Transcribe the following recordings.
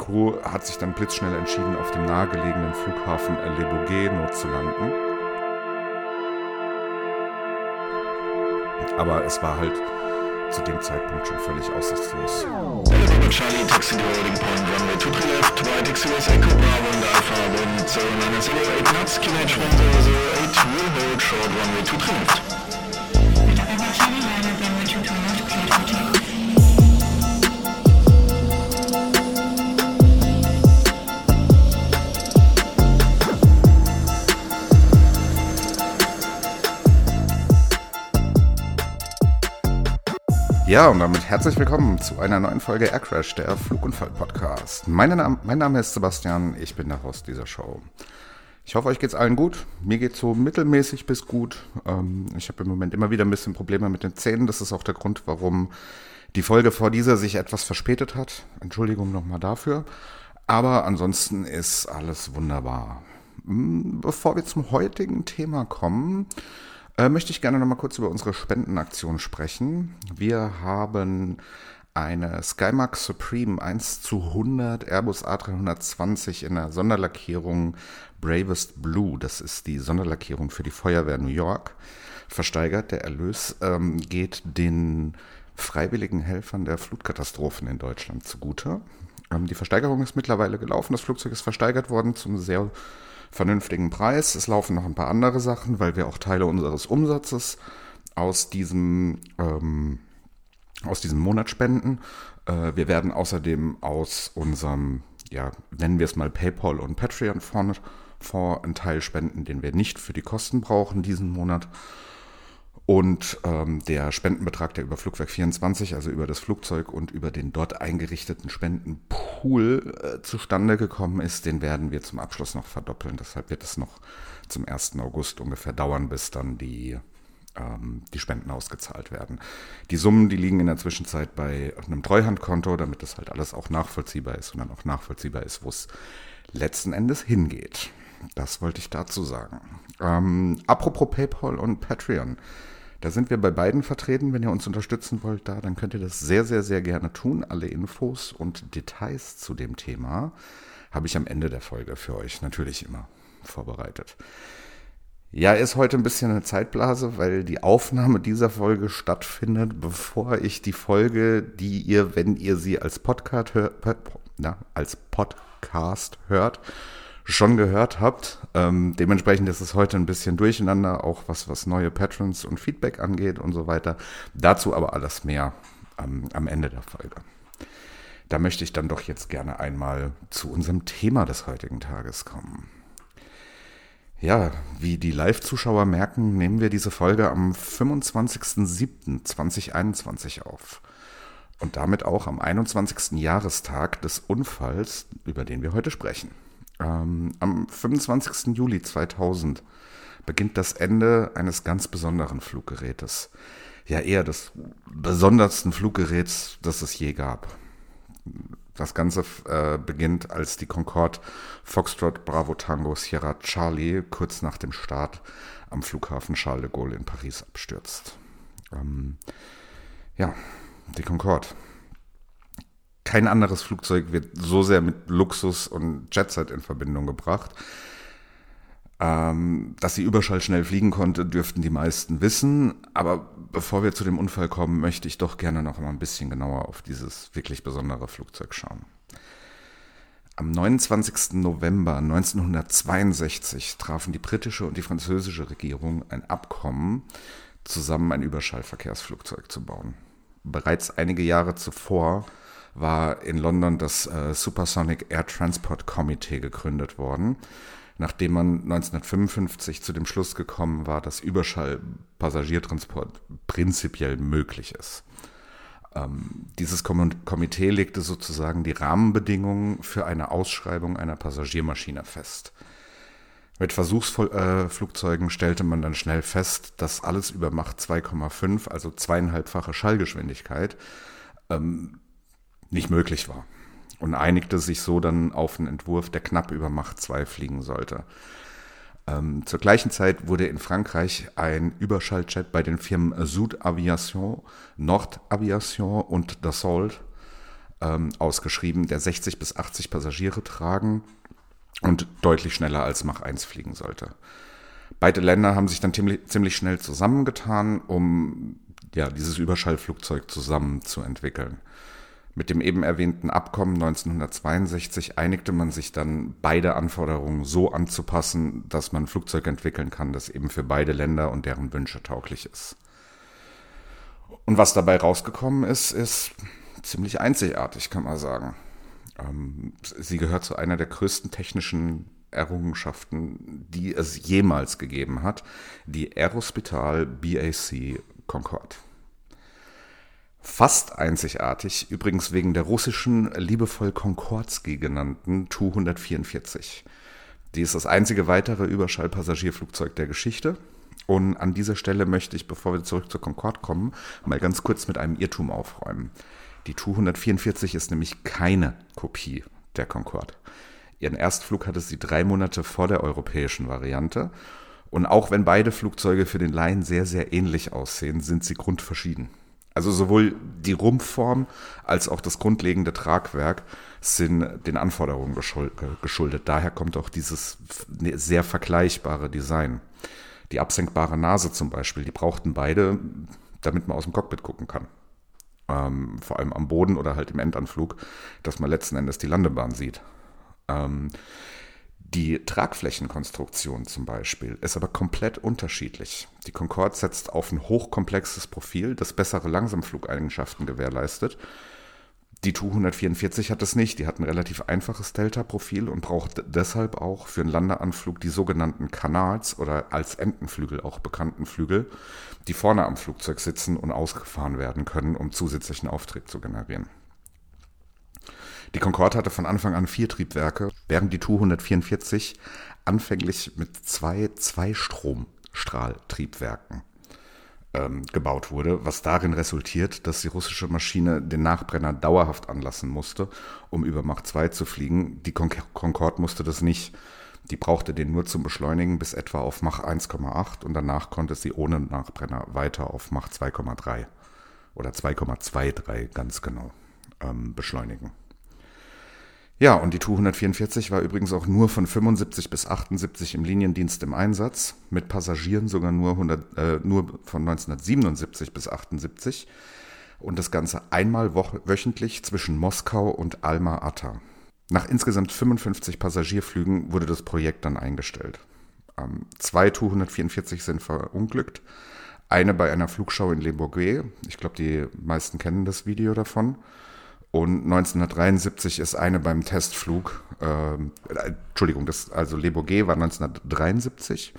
Crew hat sich dann blitzschnell entschieden, auf dem nahegelegenen Flughafen Le Bourget zu landen. Aber es war halt zu dem Zeitpunkt schon völlig aussichtslos. Charlie, taxi loading point, runway 23 left, right, XUS Echo Bravo and Alpha, wind 0908 knots, QH 1008, will hold short, runway 23 left. Ja, und damit herzlich willkommen zu einer neuen Folge Aircrash, der Flugunfall-Podcast. Mein, mein Name ist Sebastian, ich bin der Host dieser Show. Ich hoffe, euch geht's allen gut. Mir geht's so mittelmäßig bis gut. Ähm, ich habe im Moment immer wieder ein bisschen Probleme mit den Zähnen. Das ist auch der Grund, warum die Folge vor dieser sich etwas verspätet hat. Entschuldigung nochmal dafür. Aber ansonsten ist alles wunderbar. Hm, bevor wir zum heutigen Thema kommen, äh, möchte ich gerne noch mal kurz über unsere Spendenaktion sprechen. Wir haben eine Skymark Supreme 1 zu 100 Airbus A320 in der Sonderlackierung Bravest Blue. Das ist die Sonderlackierung für die Feuerwehr New York. Versteigert. Der Erlös ähm, geht den freiwilligen Helfern der Flutkatastrophen in Deutschland zugute. Ähm, die Versteigerung ist mittlerweile gelaufen. Das Flugzeug ist versteigert worden zum sehr vernünftigen Preis. Es laufen noch ein paar andere Sachen, weil wir auch Teile unseres Umsatzes aus diesem, ähm, aus diesem Monat spenden. Äh, wir werden außerdem aus unserem, ja, nennen wir es mal PayPal und Patreon-Fonds einen Teil spenden, den wir nicht für die Kosten brauchen diesen Monat. Und ähm, der Spendenbetrag, der über Flugwerk 24, also über das Flugzeug und über den dort eingerichteten Spendenpool äh, zustande gekommen ist, den werden wir zum Abschluss noch verdoppeln. Deshalb wird es noch zum 1. August ungefähr dauern, bis dann die, ähm, die Spenden ausgezahlt werden. Die Summen, die liegen in der Zwischenzeit bei einem Treuhandkonto, damit das halt alles auch nachvollziehbar ist und dann auch nachvollziehbar ist, wo es letzten Endes hingeht. Das wollte ich dazu sagen. Ähm, apropos PayPal und Patreon. Da sind wir bei beiden vertreten. Wenn ihr uns unterstützen wollt, da, dann könnt ihr das sehr, sehr, sehr gerne tun. Alle Infos und Details zu dem Thema habe ich am Ende der Folge für euch natürlich immer vorbereitet. Ja, ist heute ein bisschen eine Zeitblase, weil die Aufnahme dieser Folge stattfindet, bevor ich die Folge, die ihr, wenn ihr sie als Podcast hört, na, als Podcast hört, schon gehört habt. Ähm, dementsprechend ist es heute ein bisschen durcheinander, auch was, was neue Patrons und Feedback angeht und so weiter. Dazu aber alles mehr ähm, am Ende der Folge. Da möchte ich dann doch jetzt gerne einmal zu unserem Thema des heutigen Tages kommen. Ja, wie die Live-Zuschauer merken, nehmen wir diese Folge am 25.07.2021 auf. Und damit auch am 21. Jahrestag des Unfalls, über den wir heute sprechen. Ähm, am 25. Juli 2000 beginnt das Ende eines ganz besonderen Fluggerätes. Ja, eher des besondersten Fluggeräts, das es je gab. Das Ganze äh, beginnt, als die Concorde Foxtrot Bravo Tango Sierra Charlie kurz nach dem Start am Flughafen Charles de Gaulle in Paris abstürzt. Ähm, ja, die Concorde kein anderes Flugzeug wird so sehr mit Luxus und Jetset in Verbindung gebracht. Ähm, dass sie überschallschnell fliegen konnte, dürften die meisten wissen. Aber bevor wir zu dem Unfall kommen, möchte ich doch gerne noch mal ein bisschen genauer auf dieses wirklich besondere Flugzeug schauen. Am 29. November 1962 trafen die britische und die französische Regierung ein Abkommen, zusammen ein Überschallverkehrsflugzeug zu bauen. Bereits einige Jahre zuvor war in London das äh, Supersonic Air Transport Committee gegründet worden, nachdem man 1955 zu dem Schluss gekommen war, dass Überschallpassagiertransport prinzipiell möglich ist. Ähm, dieses Komitee legte sozusagen die Rahmenbedingungen für eine Ausschreibung einer Passagiermaschine fest. Mit Versuchsflugzeugen äh, stellte man dann schnell fest, dass alles über Macht 2,5, also zweieinhalbfache Schallgeschwindigkeit, ähm, nicht möglich war und einigte sich so dann auf einen Entwurf, der knapp über Macht 2 fliegen sollte. Ähm, zur gleichen Zeit wurde in Frankreich ein Überschalljet bei den Firmen Sud Aviation, Nord Aviation und Dassault ähm, ausgeschrieben, der 60 bis 80 Passagiere tragen und deutlich schneller als Mach 1 fliegen sollte. Beide Länder haben sich dann ziemlich schnell zusammengetan, um ja, dieses Überschallflugzeug zusammen zu entwickeln. Mit dem eben erwähnten Abkommen 1962 einigte man sich dann, beide Anforderungen so anzupassen, dass man ein Flugzeug entwickeln kann, das eben für beide Länder und deren Wünsche tauglich ist. Und was dabei rausgekommen ist, ist ziemlich einzigartig, kann man sagen. Ähm, sie gehört zu einer der größten technischen Errungenschaften, die es jemals gegeben hat, die Aerospital BAC Concorde. Fast einzigartig, übrigens wegen der russischen, liebevoll Konkordsky genannten Tu-144. Die ist das einzige weitere Überschallpassagierflugzeug der Geschichte. Und an dieser Stelle möchte ich, bevor wir zurück zur Concorde kommen, mal ganz kurz mit einem Irrtum aufräumen. Die Tu-144 ist nämlich keine Kopie der Concorde. Ihren Erstflug hatte sie drei Monate vor der europäischen Variante. Und auch wenn beide Flugzeuge für den Laien sehr, sehr ähnlich aussehen, sind sie grundverschieden. Also sowohl die Rumpfform als auch das grundlegende Tragwerk sind den Anforderungen geschuldet. Daher kommt auch dieses sehr vergleichbare Design. Die absenkbare Nase zum Beispiel, die brauchten beide, damit man aus dem Cockpit gucken kann. Ähm, vor allem am Boden oder halt im Endanflug, dass man letzten Endes die Landebahn sieht. Ähm, die Tragflächenkonstruktion zum Beispiel ist aber komplett unterschiedlich. Die Concorde setzt auf ein hochkomplexes Profil, das bessere Langsamflugeigenschaften gewährleistet. Die Tu-144 hat es nicht. Die hat ein relativ einfaches Delta-Profil und braucht deshalb auch für einen Landeanflug die sogenannten Kanals oder als Entenflügel auch bekannten Flügel, die vorne am Flugzeug sitzen und ausgefahren werden können, um zusätzlichen Auftrieb zu generieren. Die Concorde hatte von Anfang an vier Triebwerke, während die Tu-144 anfänglich mit zwei Zweistromstrahltriebwerken ähm, gebaut wurde, was darin resultiert, dass die russische Maschine den Nachbrenner dauerhaft anlassen musste, um über Mach 2 zu fliegen. Die Con Concorde musste das nicht. Die brauchte den nur zum Beschleunigen bis etwa auf Mach 1,8 und danach konnte sie ohne Nachbrenner weiter auf Mach 2,3 oder 2,23 ganz genau ähm, beschleunigen. Ja, und die Tu-144 war übrigens auch nur von 75 bis 78 im Liniendienst im Einsatz, mit Passagieren sogar nur, 100, äh, nur von 1977 bis 78 und das Ganze einmal wöchentlich zwischen Moskau und Alma-Ata. Nach insgesamt 55 Passagierflügen wurde das Projekt dann eingestellt. Ähm, zwei Tu-144 sind verunglückt, eine bei einer Flugschau in Le Bourget, ich glaube, die meisten kennen das Video davon, und 1973 ist eine beim Testflug, äh, Entschuldigung, das, also Le Bourget war 1973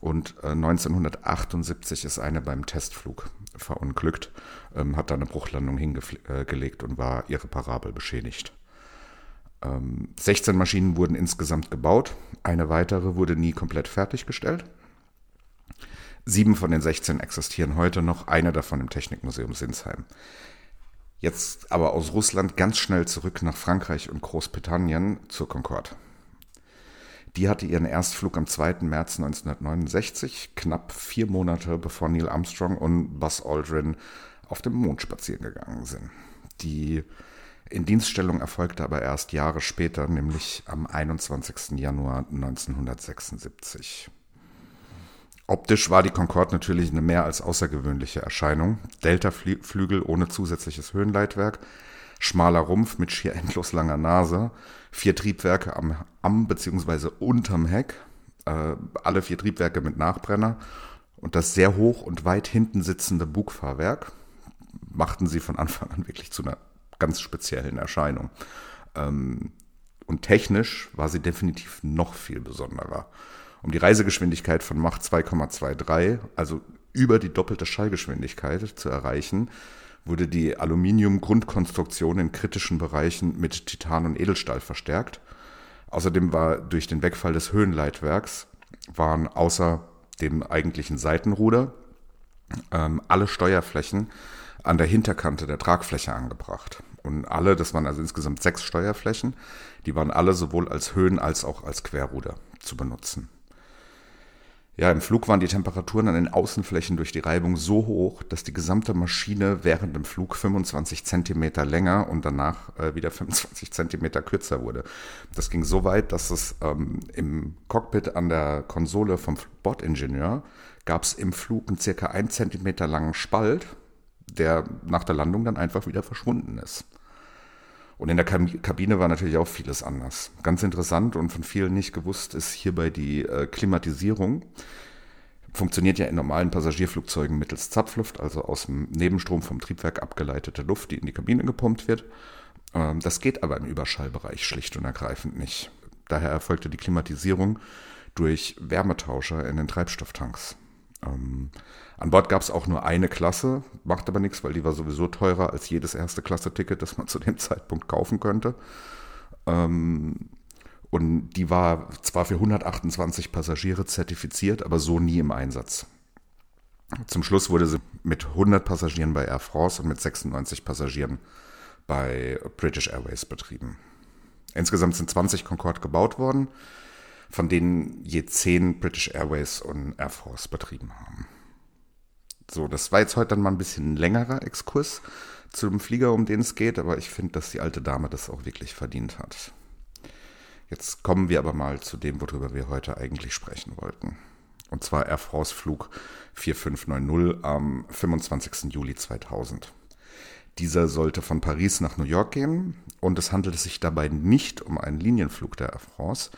und äh, 1978 ist eine beim Testflug verunglückt, ähm, hat da eine Bruchlandung hingelegt äh, und war irreparabel beschädigt. Ähm, 16 Maschinen wurden insgesamt gebaut, eine weitere wurde nie komplett fertiggestellt. Sieben von den 16 existieren heute noch, eine davon im Technikmuseum Sinsheim. Jetzt aber aus Russland ganz schnell zurück nach Frankreich und Großbritannien zur Concorde. Die hatte ihren Erstflug am 2. März 1969, knapp vier Monate bevor Neil Armstrong und Buzz Aldrin auf dem Mond spazieren gegangen sind. Die Indienststellung erfolgte aber erst Jahre später, nämlich am 21. Januar 1976. Optisch war die Concorde natürlich eine mehr als außergewöhnliche Erscheinung. Delta-Flügel ohne zusätzliches Höhenleitwerk, schmaler Rumpf mit schier endlos langer Nase, vier Triebwerke am, am bzw. unterm Heck, äh, alle vier Triebwerke mit Nachbrenner und das sehr hoch und weit hinten sitzende Bugfahrwerk machten sie von Anfang an wirklich zu einer ganz speziellen Erscheinung. Ähm, und technisch war sie definitiv noch viel besonderer. Um die Reisegeschwindigkeit von Mach 2,23, also über die doppelte Schallgeschwindigkeit zu erreichen, wurde die Aluminium-Grundkonstruktion in kritischen Bereichen mit Titan und Edelstahl verstärkt. Außerdem war durch den Wegfall des Höhenleitwerks waren außer dem eigentlichen Seitenruder ähm, alle Steuerflächen an der Hinterkante der Tragfläche angebracht. Und alle, das waren also insgesamt sechs Steuerflächen, die waren alle sowohl als Höhen- als auch als Querruder zu benutzen. Ja, im Flug waren die Temperaturen an den Außenflächen durch die Reibung so hoch, dass die gesamte Maschine während dem Flug 25 Zentimeter länger und danach äh, wieder 25 Zentimeter kürzer wurde. Das ging so weit, dass es ähm, im Cockpit an der Konsole vom Bordingenieur gab es im Flug einen circa 1 Zentimeter langen Spalt, der nach der Landung dann einfach wieder verschwunden ist. Und in der Kabine war natürlich auch vieles anders. Ganz interessant und von vielen nicht gewusst ist hierbei die äh, Klimatisierung. Funktioniert ja in normalen Passagierflugzeugen mittels Zapfluft, also aus dem Nebenstrom vom Triebwerk abgeleitete Luft, die in die Kabine gepumpt wird. Ähm, das geht aber im Überschallbereich schlicht und ergreifend nicht. Daher erfolgte die Klimatisierung durch Wärmetauscher in den Treibstofftanks. Ähm, an Bord gab es auch nur eine Klasse, macht aber nichts, weil die war sowieso teurer als jedes erste Klasse-Ticket, das man zu dem Zeitpunkt kaufen könnte. Ähm, und die war zwar für 128 Passagiere zertifiziert, aber so nie im Einsatz. Zum Schluss wurde sie mit 100 Passagieren bei Air France und mit 96 Passagieren bei British Airways betrieben. Insgesamt sind 20 Concorde gebaut worden, von denen je 10 British Airways und Air France betrieben haben. So, das war jetzt heute dann mal ein bisschen längerer Exkurs zu dem Flieger, um den es geht, aber ich finde, dass die alte Dame das auch wirklich verdient hat. Jetzt kommen wir aber mal zu dem, worüber wir heute eigentlich sprechen wollten. Und zwar Air France Flug 4590 am 25. Juli 2000. Dieser sollte von Paris nach New York gehen und es handelte sich dabei nicht um einen Linienflug der Air France,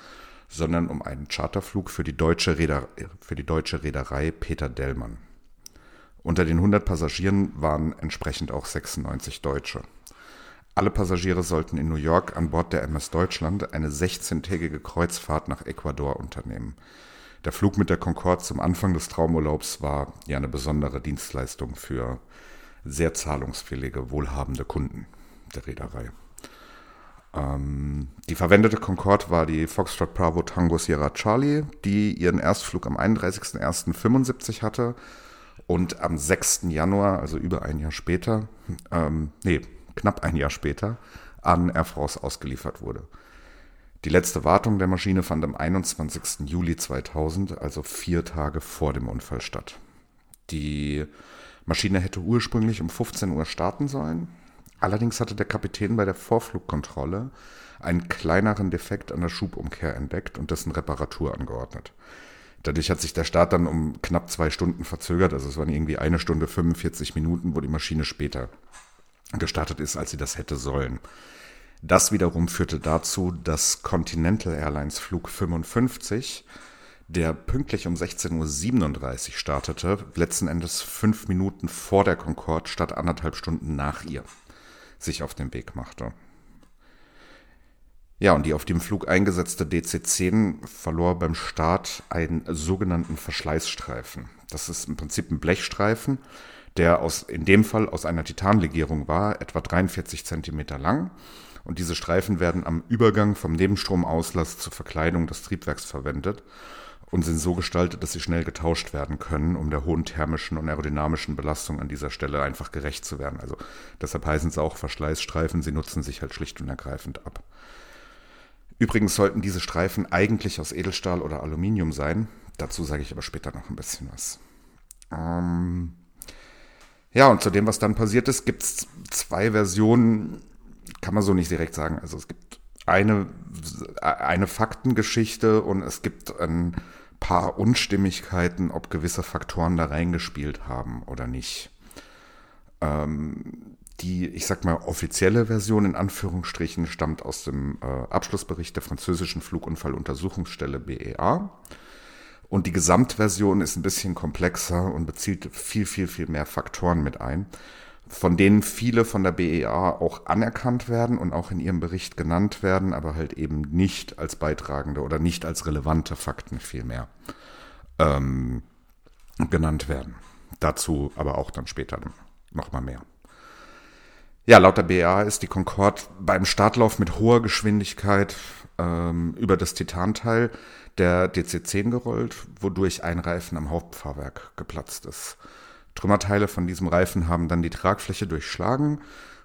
sondern um einen Charterflug für die deutsche, Reeder für die deutsche Reederei Peter Dellmann. Unter den 100 Passagieren waren entsprechend auch 96 Deutsche. Alle Passagiere sollten in New York an Bord der MS Deutschland eine 16-tägige Kreuzfahrt nach Ecuador unternehmen. Der Flug mit der Concorde zum Anfang des Traumurlaubs war ja eine besondere Dienstleistung für sehr zahlungswillige, wohlhabende Kunden der Reederei. Ähm, die verwendete Concorde war die Foxtrot Bravo Tango Sierra Charlie, die ihren Erstflug am 31.01.75 hatte und am 6. Januar, also über ein Jahr später, ähm, nee, knapp ein Jahr später, an Air France ausgeliefert wurde. Die letzte Wartung der Maschine fand am 21. Juli 2000, also vier Tage vor dem Unfall statt. Die Maschine hätte ursprünglich um 15 Uhr starten sollen. Allerdings hatte der Kapitän bei der Vorflugkontrolle einen kleineren Defekt an der Schubumkehr entdeckt und dessen Reparatur angeordnet. Dadurch hat sich der Start dann um knapp zwei Stunden verzögert. Also es waren irgendwie eine Stunde 45 Minuten, wo die Maschine später gestartet ist, als sie das hätte sollen. Das wiederum führte dazu, dass Continental Airlines Flug 55, der pünktlich um 16.37 Uhr startete, letzten Endes fünf Minuten vor der Concorde statt anderthalb Stunden nach ihr sich auf den Weg machte. Ja, und die auf dem Flug eingesetzte DC-10 verlor beim Start einen sogenannten Verschleißstreifen. Das ist im Prinzip ein Blechstreifen, der aus, in dem Fall aus einer Titanlegierung war, etwa 43 Zentimeter lang. Und diese Streifen werden am Übergang vom Nebenstromauslass zur Verkleidung des Triebwerks verwendet und sind so gestaltet, dass sie schnell getauscht werden können, um der hohen thermischen und aerodynamischen Belastung an dieser Stelle einfach gerecht zu werden. Also deshalb heißen sie auch Verschleißstreifen, sie nutzen sich halt schlicht und ergreifend ab. Übrigens sollten diese Streifen eigentlich aus Edelstahl oder Aluminium sein. Dazu sage ich aber später noch ein bisschen was. Ähm ja, und zu dem, was dann passiert ist, gibt es zwei Versionen, kann man so nicht direkt sagen. Also es gibt eine, eine Faktengeschichte und es gibt ein paar Unstimmigkeiten, ob gewisse Faktoren da reingespielt haben oder nicht. Ähm, die, ich sag mal, offizielle Version in Anführungsstrichen stammt aus dem äh, Abschlussbericht der französischen Flugunfalluntersuchungsstelle BEA. Und die Gesamtversion ist ein bisschen komplexer und bezieht viel, viel, viel mehr Faktoren mit ein, von denen viele von der BEA auch anerkannt werden und auch in ihrem Bericht genannt werden, aber halt eben nicht als beitragende oder nicht als relevante Fakten vielmehr ähm, genannt werden. Dazu aber auch dann später nochmal mehr. Ja, laut der BA ist die Concorde beim Startlauf mit hoher Geschwindigkeit ähm, über das Titanteil der DC-10 gerollt, wodurch ein Reifen am Hauptfahrwerk geplatzt ist. Trümmerteile von diesem Reifen haben dann die Tragfläche durchschlagen,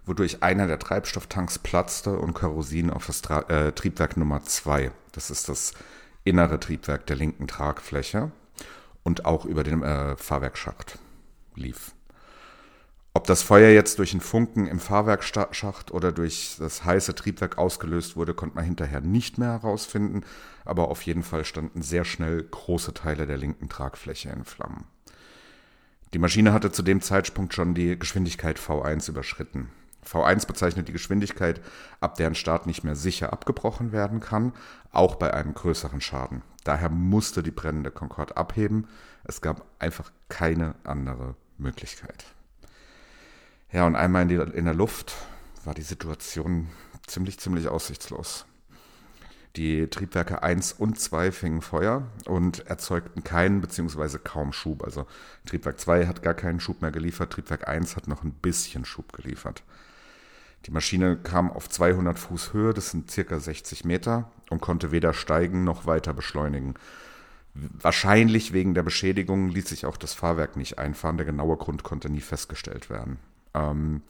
wodurch einer der Treibstofftanks platzte und Kerosin auf das Tra äh, Triebwerk Nummer 2, das ist das innere Triebwerk der linken Tragfläche, und auch über den äh, Fahrwerksschacht lief. Ob das Feuer jetzt durch einen Funken im Fahrwerksschacht oder durch das heiße Triebwerk ausgelöst wurde, konnte man hinterher nicht mehr herausfinden, aber auf jeden Fall standen sehr schnell große Teile der linken Tragfläche in Flammen. Die Maschine hatte zu dem Zeitpunkt schon die Geschwindigkeit V1 überschritten. V1 bezeichnet die Geschwindigkeit, ab deren Start nicht mehr sicher abgebrochen werden kann, auch bei einem größeren Schaden. Daher musste die brennende Concorde abheben. Es gab einfach keine andere Möglichkeit. Ja, und einmal in, die, in der Luft war die Situation ziemlich, ziemlich aussichtslos. Die Triebwerke 1 und 2 fingen Feuer und erzeugten keinen bzw. kaum Schub. Also Triebwerk 2 hat gar keinen Schub mehr geliefert, Triebwerk 1 hat noch ein bisschen Schub geliefert. Die Maschine kam auf 200 Fuß Höhe, das sind circa 60 Meter, und konnte weder steigen noch weiter beschleunigen. Wahrscheinlich wegen der Beschädigung ließ sich auch das Fahrwerk nicht einfahren. Der genaue Grund konnte nie festgestellt werden. Ähm,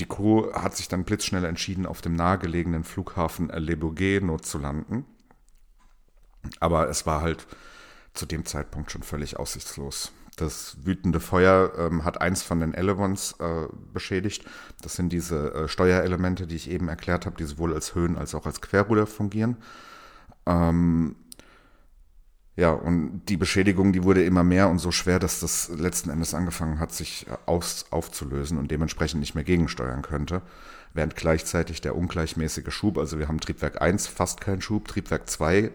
die Crew hat sich dann blitzschnell entschieden, auf dem nahegelegenen Flughafen Le Bourget zu landen. Aber es war halt zu dem Zeitpunkt schon völlig aussichtslos. Das wütende Feuer ähm, hat eins von den Elevons äh, beschädigt. Das sind diese äh, Steuerelemente, die ich eben erklärt habe, die sowohl als Höhen- als auch als Querruder fungieren. Ähm, ja, und die Beschädigung, die wurde immer mehr und so schwer, dass das letzten Endes angefangen hat, sich äh, aus, aufzulösen und dementsprechend nicht mehr gegensteuern könnte. Während gleichzeitig der ungleichmäßige Schub, also wir haben Triebwerk 1 fast kein Schub, Triebwerk 2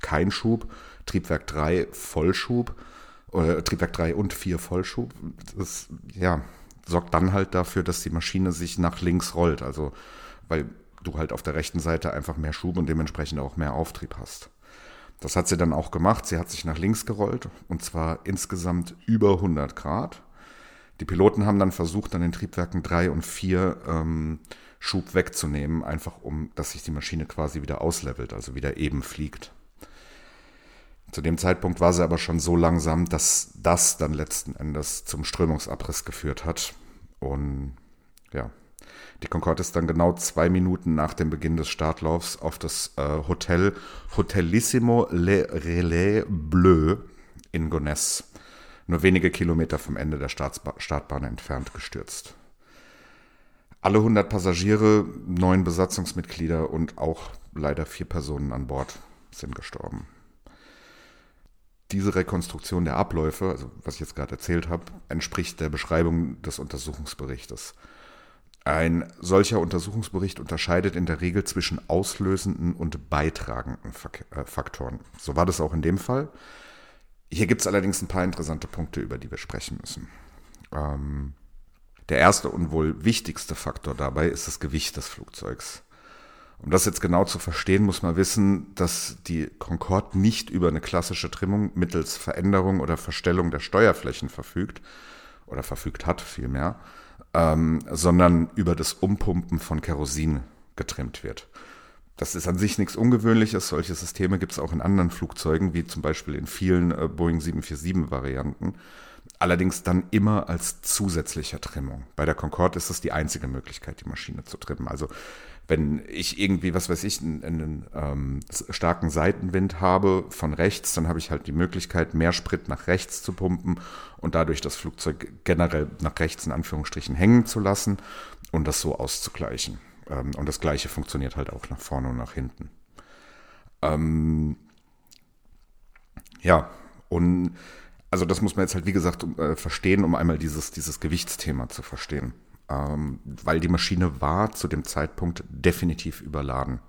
kein Schub, Triebwerk 3 Vollschub oder Triebwerk 3 und 4 Vollschub, das ja, sorgt dann halt dafür, dass die Maschine sich nach links rollt. Also, weil du halt auf der rechten Seite einfach mehr Schub und dementsprechend auch mehr Auftrieb hast. Das hat sie dann auch gemacht. Sie hat sich nach links gerollt und zwar insgesamt über 100 Grad. Die Piloten haben dann versucht, an den Triebwerken 3 und 4 ähm, Schub wegzunehmen, einfach um, dass sich die Maschine quasi wieder auslevelt, also wieder eben fliegt. Zu dem Zeitpunkt war sie aber schon so langsam, dass das dann letzten Endes zum Strömungsabriss geführt hat. Und ja, die Concorde ist dann genau zwei Minuten nach dem Beginn des Startlaufs auf das äh, Hotel Hotelissimo Le Relais Bleu in Gonesse, nur wenige Kilometer vom Ende der Startba Startbahn entfernt, gestürzt. Alle 100 Passagiere, neun Besatzungsmitglieder und auch leider vier Personen an Bord sind gestorben diese Rekonstruktion der Abläufe, also was ich jetzt gerade erzählt habe, entspricht der Beschreibung des Untersuchungsberichtes. Ein solcher Untersuchungsbericht unterscheidet in der Regel zwischen auslösenden und beitragenden äh, Faktoren. So war das auch in dem Fall. Hier gibt es allerdings ein paar interessante Punkte, über die wir sprechen müssen. Ähm, der erste und wohl wichtigste Faktor dabei ist das Gewicht des Flugzeugs. Um das jetzt genau zu verstehen, muss man wissen, dass die Concorde nicht über eine klassische Trimmung mittels Veränderung oder Verstellung der Steuerflächen verfügt oder verfügt hat vielmehr, ähm, sondern über das Umpumpen von Kerosin getrimmt wird. Das ist an sich nichts Ungewöhnliches. Solche Systeme gibt es auch in anderen Flugzeugen, wie zum Beispiel in vielen äh, Boeing 747-Varianten. Allerdings dann immer als zusätzlicher Trimmung. Bei der Concorde ist es die einzige Möglichkeit, die Maschine zu trimmen. Also wenn ich irgendwie, was weiß ich, einen, einen ähm, starken Seitenwind habe von rechts, dann habe ich halt die Möglichkeit, mehr Sprit nach rechts zu pumpen und dadurch das Flugzeug generell nach rechts in Anführungsstrichen hängen zu lassen und das so auszugleichen. Ähm, und das gleiche funktioniert halt auch nach vorne und nach hinten. Ähm, ja, und also das muss man jetzt halt, wie gesagt, äh, verstehen, um einmal dieses, dieses Gewichtsthema zu verstehen ähm, weil die Maschine war zu dem Zeitpunkt definitiv überladen.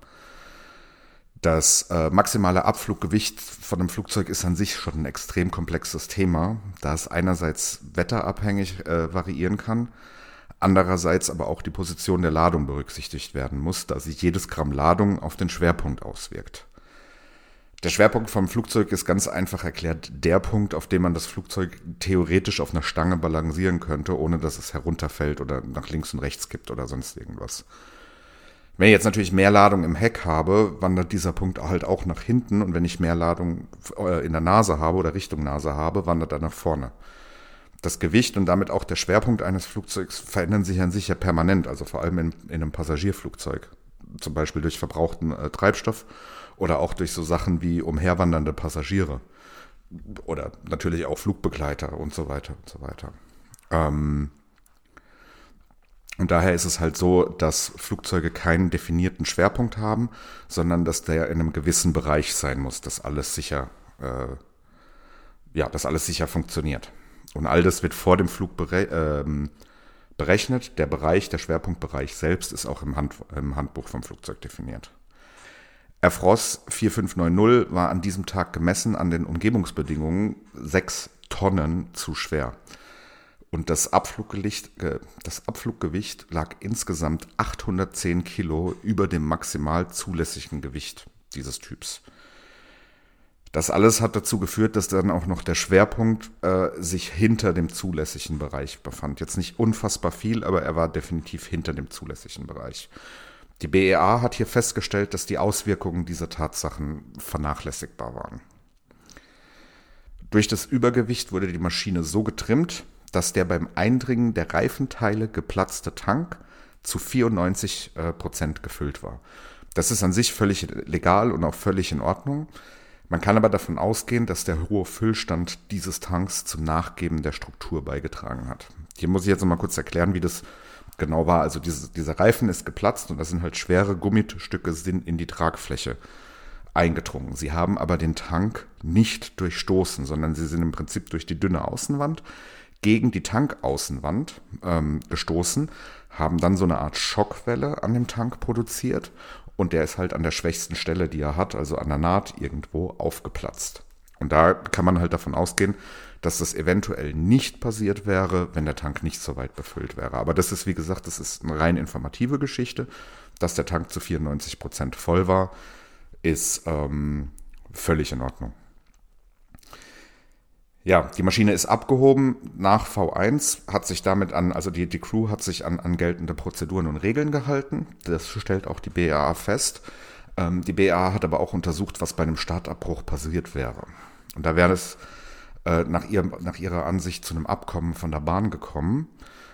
Das äh, maximale Abfluggewicht von einem Flugzeug ist an sich schon ein extrem komplexes Thema, da es einerseits wetterabhängig äh, variieren kann, andererseits aber auch die Position der Ladung berücksichtigt werden muss, da sich jedes Gramm Ladung auf den Schwerpunkt auswirkt. Der Schwerpunkt vom Flugzeug ist ganz einfach erklärt der Punkt, auf dem man das Flugzeug theoretisch auf einer Stange balancieren könnte, ohne dass es herunterfällt oder nach links und rechts kippt oder sonst irgendwas. Wenn ich jetzt natürlich mehr Ladung im Heck habe, wandert dieser Punkt halt auch nach hinten und wenn ich mehr Ladung äh, in der Nase habe oder Richtung Nase habe, wandert er nach vorne. Das Gewicht und damit auch der Schwerpunkt eines Flugzeugs verändern sich an sich ja permanent, also vor allem in, in einem Passagierflugzeug, zum Beispiel durch verbrauchten äh, Treibstoff oder auch durch so Sachen wie umherwandernde Passagiere. oder natürlich auch Flugbegleiter und so weiter und so weiter. Ähm, und daher ist es halt so, dass Flugzeuge keinen definierten Schwerpunkt haben, sondern dass der in einem gewissen Bereich sein muss, dass alles sicher, äh, ja, dass alles sicher funktioniert. Und all das wird vor dem Flug bere ähm, berechnet. Der Bereich, der Schwerpunktbereich selbst ist auch im, Hand im Handbuch vom Flugzeug definiert. France 4590 war an diesem Tag gemessen an den Umgebungsbedingungen sechs Tonnen zu schwer. Und das Abfluggewicht, äh, das Abfluggewicht lag insgesamt 810 Kilo über dem maximal zulässigen Gewicht dieses Typs. Das alles hat dazu geführt, dass dann auch noch der Schwerpunkt äh, sich hinter dem zulässigen Bereich befand. Jetzt nicht unfassbar viel, aber er war definitiv hinter dem zulässigen Bereich. Die BEA hat hier festgestellt, dass die Auswirkungen dieser Tatsachen vernachlässigbar waren. Durch das Übergewicht wurde die Maschine so getrimmt, dass der beim Eindringen der Reifenteile geplatzte Tank zu 94 äh, Prozent gefüllt war. Das ist an sich völlig legal und auch völlig in Ordnung. Man kann aber davon ausgehen, dass der hohe Füllstand dieses Tanks zum Nachgeben der Struktur beigetragen hat. Hier muss ich jetzt noch mal kurz erklären, wie das genau war. Also diese, dieser Reifen ist geplatzt und das sind halt schwere Gummistücke sind in die Tragfläche eingedrungen. Sie haben aber den Tank nicht durchstoßen, sondern sie sind im Prinzip durch die dünne Außenwand gegen die Tankaußenwand ähm, gestoßen, haben dann so eine Art Schockwelle an dem Tank produziert und der ist halt an der schwächsten Stelle, die er hat, also an der Naht irgendwo aufgeplatzt. Und da kann man halt davon ausgehen, dass das eventuell nicht passiert wäre, wenn der Tank nicht so weit befüllt wäre. Aber das ist, wie gesagt, das ist eine rein informative Geschichte. Dass der Tank zu 94 Prozent voll war, ist ähm, völlig in Ordnung. Ja, die Maschine ist abgehoben nach V1, hat sich damit an, also die, die Crew hat sich an, an geltende Prozeduren und Regeln gehalten. Das stellt auch die BAA fest. Ähm, die BAA hat aber auch untersucht, was bei einem Startabbruch passiert wäre. Und da wäre es äh, nach, ihrem, nach ihrer Ansicht zu einem Abkommen von der Bahn gekommen.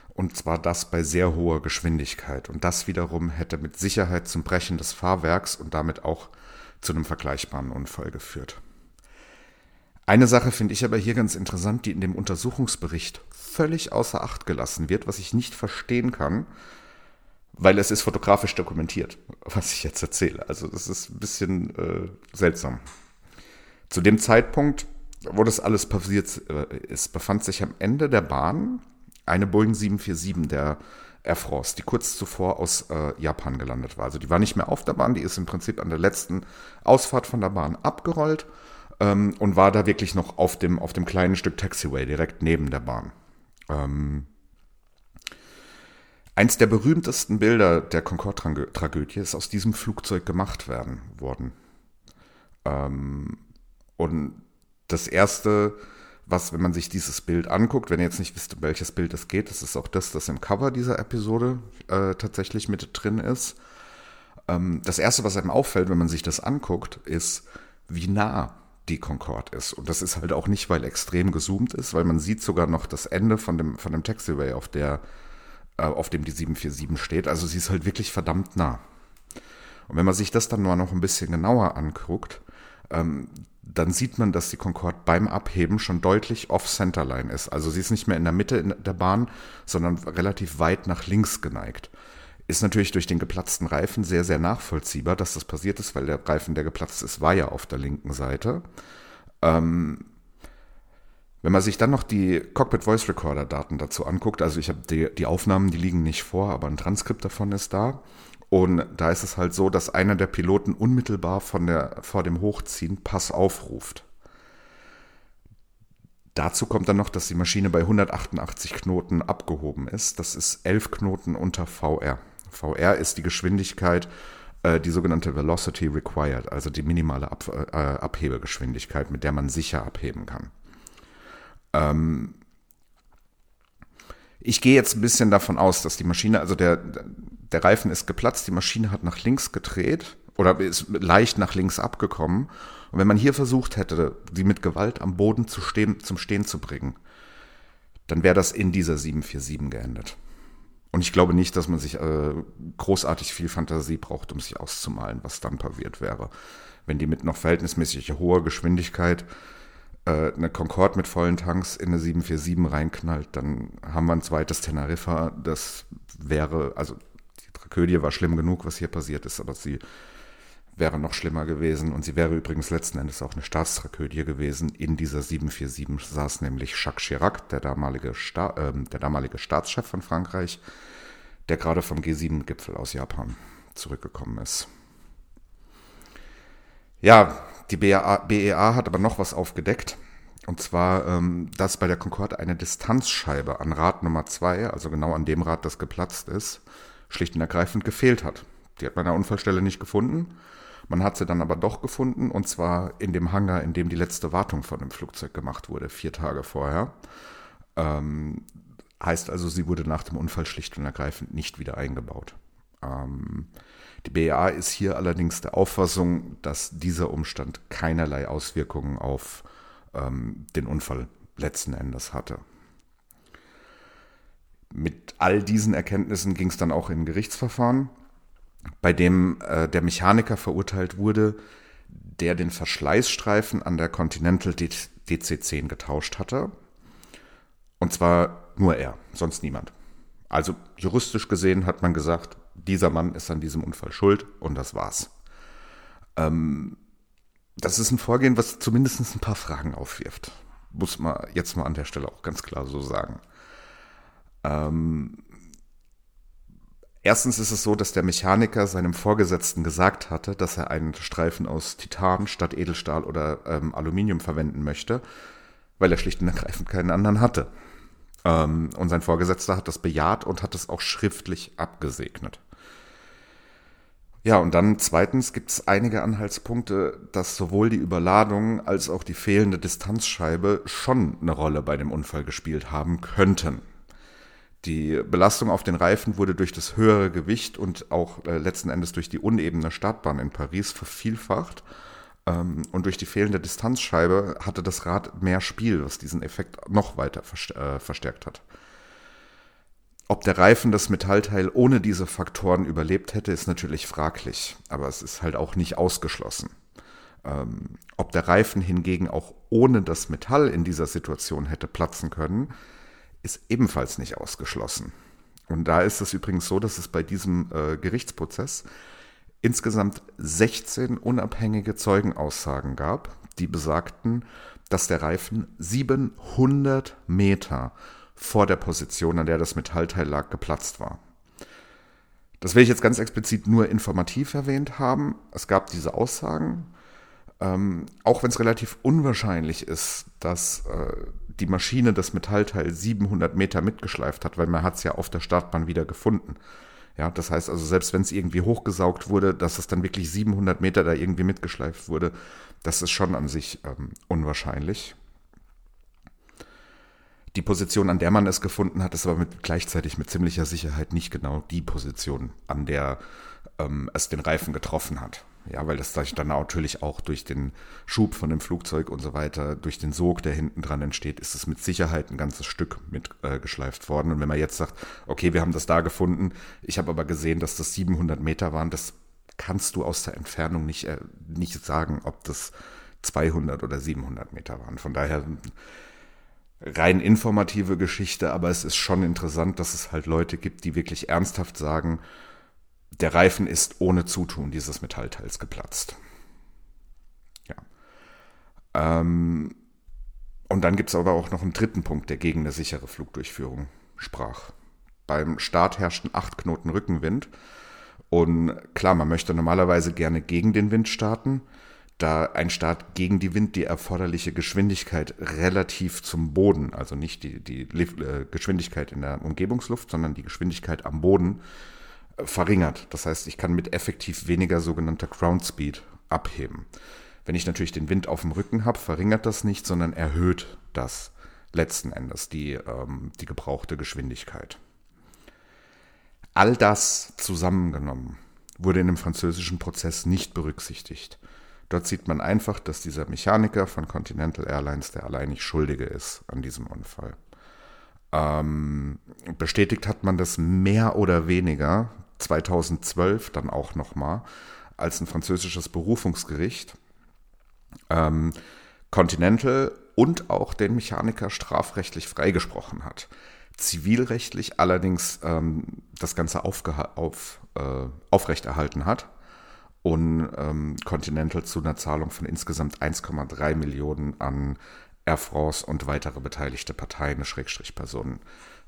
Und zwar das bei sehr hoher Geschwindigkeit. Und das wiederum hätte mit Sicherheit zum Brechen des Fahrwerks und damit auch zu einem vergleichbaren Unfall geführt. Eine Sache finde ich aber hier ganz interessant, die in dem Untersuchungsbericht völlig außer Acht gelassen wird, was ich nicht verstehen kann, weil es ist fotografisch dokumentiert, was ich jetzt erzähle. Also das ist ein bisschen äh, seltsam. Zu dem Zeitpunkt, wo das alles passiert äh, ist, befand sich am Ende der Bahn eine Boeing 747 der Air France, die kurz zuvor aus äh, Japan gelandet war. Also die war nicht mehr auf der Bahn, die ist im Prinzip an der letzten Ausfahrt von der Bahn abgerollt ähm, und war da wirklich noch auf dem, auf dem kleinen Stück Taxiway direkt neben der Bahn. Ähm, eins der berühmtesten Bilder der Concorde-Tragödie ist aus diesem Flugzeug gemacht werden worden. Ähm, und das erste, was, wenn man sich dieses Bild anguckt, wenn ihr jetzt nicht wisst, um welches Bild es geht, das ist auch das, das im Cover dieser Episode äh, tatsächlich mit drin ist. Ähm, das erste, was einem auffällt, wenn man sich das anguckt, ist, wie nah die Concorde ist. Und das ist halt auch nicht, weil extrem gezoomt ist, weil man sieht sogar noch das Ende von dem, von dem Taxiway, auf, der, äh, auf dem die 747 steht. Also sie ist halt wirklich verdammt nah. Und wenn man sich das dann nur noch ein bisschen genauer anguckt, ähm, dann sieht man, dass die Concorde beim Abheben schon deutlich off-Centerline ist. Also sie ist nicht mehr in der Mitte der Bahn, sondern relativ weit nach links geneigt. Ist natürlich durch den geplatzten Reifen sehr, sehr nachvollziehbar, dass das passiert ist, weil der Reifen, der geplatzt ist, war ja auf der linken Seite. Ähm, wenn man sich dann noch die Cockpit Voice Recorder Daten dazu anguckt, also ich habe die, die Aufnahmen, die liegen nicht vor, aber ein Transkript davon ist da. Und da ist es halt so, dass einer der Piloten unmittelbar von der, vor dem Hochziehen Pass aufruft. Dazu kommt dann noch, dass die Maschine bei 188 Knoten abgehoben ist. Das ist 11 Knoten unter VR. VR ist die Geschwindigkeit, äh, die sogenannte Velocity Required, also die minimale Ab äh, Abhebegeschwindigkeit, mit der man sicher abheben kann. Ähm ich gehe jetzt ein bisschen davon aus, dass die Maschine, also der, der Reifen ist geplatzt, die Maschine hat nach links gedreht oder ist leicht nach links abgekommen. Und wenn man hier versucht hätte, sie mit Gewalt am Boden zu stehen, zum Stehen zu bringen, dann wäre das in dieser 747 geendet. Und ich glaube nicht, dass man sich äh, großartig viel Fantasie braucht, um sich auszumalen, was dann passiert wäre. Wenn die mit noch verhältnismäßig hoher Geschwindigkeit äh, eine Concorde mit vollen Tanks in eine 747 reinknallt, dann haben wir ein zweites Teneriffa. Das wäre, also Tragödie war schlimm genug, was hier passiert ist, aber sie wäre noch schlimmer gewesen. Und sie wäre übrigens letzten Endes auch eine Staatstragödie gewesen. In dieser 747 saß nämlich Jacques Chirac, der damalige, Sta äh, der damalige Staatschef von Frankreich, der gerade vom G7-Gipfel aus Japan zurückgekommen ist. Ja, die BEA, BEA hat aber noch was aufgedeckt. Und zwar, ähm, dass bei der Concorde eine Distanzscheibe an Rad Nummer 2, also genau an dem Rad, das geplatzt ist, schlicht und ergreifend gefehlt hat. Die hat man an der Unfallstelle nicht gefunden. Man hat sie dann aber doch gefunden, und zwar in dem Hangar, in dem die letzte Wartung von dem Flugzeug gemacht wurde, vier Tage vorher. Ähm, heißt also, sie wurde nach dem Unfall schlicht und ergreifend nicht wieder eingebaut. Ähm, die BEA ist hier allerdings der Auffassung, dass dieser Umstand keinerlei Auswirkungen auf ähm, den Unfall letzten Endes hatte. Mit all diesen Erkenntnissen ging es dann auch in ein Gerichtsverfahren bei dem äh, der Mechaniker verurteilt wurde, der den Verschleißstreifen an der Continental DC-10 getauscht hatte. Und zwar nur er, sonst niemand. Also juristisch gesehen hat man gesagt, dieser Mann ist an diesem Unfall schuld und das war's. Ähm, das ist ein Vorgehen, was zumindest ein paar Fragen aufwirft. Muss man jetzt mal an der Stelle auch ganz klar so sagen. Ähm, Erstens ist es so, dass der Mechaniker seinem Vorgesetzten gesagt hatte, dass er einen Streifen aus Titan statt Edelstahl oder ähm, Aluminium verwenden möchte, weil er schlicht und ergreifend keinen anderen hatte. Ähm, und sein Vorgesetzter hat das bejaht und hat es auch schriftlich abgesegnet. Ja, und dann zweitens gibt es einige Anhaltspunkte, dass sowohl die Überladung als auch die fehlende Distanzscheibe schon eine Rolle bei dem Unfall gespielt haben könnten. Die Belastung auf den Reifen wurde durch das höhere Gewicht und auch äh, letzten Endes durch die unebene Startbahn in Paris vervielfacht. Ähm, und durch die fehlende Distanzscheibe hatte das Rad mehr Spiel, was diesen Effekt noch weiter äh, verstärkt hat. Ob der Reifen das Metallteil ohne diese Faktoren überlebt hätte, ist natürlich fraglich, aber es ist halt auch nicht ausgeschlossen. Ähm, ob der Reifen hingegen auch ohne das Metall in dieser Situation hätte platzen können, ist ebenfalls nicht ausgeschlossen. Und da ist es übrigens so, dass es bei diesem äh, Gerichtsprozess insgesamt 16 unabhängige Zeugenaussagen gab, die besagten, dass der Reifen 700 Meter vor der Position, an der das Metallteil lag, geplatzt war. Das will ich jetzt ganz explizit nur informativ erwähnt haben. Es gab diese Aussagen, ähm, auch wenn es relativ unwahrscheinlich ist, dass äh, die Maschine das Metallteil 700 Meter mitgeschleift hat, weil man hat es ja auf der Startbahn wieder gefunden. Ja, das heißt also, selbst wenn es irgendwie hochgesaugt wurde, dass es dann wirklich 700 Meter da irgendwie mitgeschleift wurde, das ist schon an sich ähm, unwahrscheinlich. Die Position, an der man es gefunden hat, ist aber mit, gleichzeitig mit ziemlicher Sicherheit nicht genau die Position, an der ähm, es den Reifen getroffen hat. Ja, weil das dann natürlich auch durch den Schub von dem Flugzeug und so weiter, durch den Sog, der hinten dran entsteht, ist es mit Sicherheit ein ganzes Stück mitgeschleift äh, worden. Und wenn man jetzt sagt, okay, wir haben das da gefunden, ich habe aber gesehen, dass das 700 Meter waren, das kannst du aus der Entfernung nicht, äh, nicht sagen, ob das 200 oder 700 Meter waren. Von daher rein informative Geschichte, aber es ist schon interessant, dass es halt Leute gibt, die wirklich ernsthaft sagen, der Reifen ist ohne Zutun dieses Metallteils geplatzt. Ja. Ähm, und dann gibt es aber auch noch einen dritten Punkt, der gegen eine sichere Flugdurchführung sprach. Beim Start herrschten acht Knoten Rückenwind. Und klar, man möchte normalerweise gerne gegen den Wind starten, da ein Start gegen die Wind die erforderliche Geschwindigkeit relativ zum Boden, also nicht die, die äh, Geschwindigkeit in der Umgebungsluft, sondern die Geschwindigkeit am Boden verringert. Das heißt, ich kann mit effektiv weniger sogenannter Ground Speed abheben. Wenn ich natürlich den Wind auf dem Rücken habe, verringert das nicht, sondern erhöht das letzten Endes die, ähm, die gebrauchte Geschwindigkeit. All das zusammengenommen wurde in dem französischen Prozess nicht berücksichtigt. Dort sieht man einfach, dass dieser Mechaniker von Continental Airlines der alleinig Schuldige ist an diesem Unfall. Ähm, bestätigt hat man das mehr oder weniger 2012 dann auch nochmal als ein französisches Berufungsgericht ähm, Continental und auch den Mechaniker strafrechtlich freigesprochen hat. Zivilrechtlich allerdings ähm, das Ganze auf, äh, aufrechterhalten hat und ähm, Continental zu einer Zahlung von insgesamt 1,3 Millionen an Air France und weitere beteiligte Parteien, Schrägstrich Personen,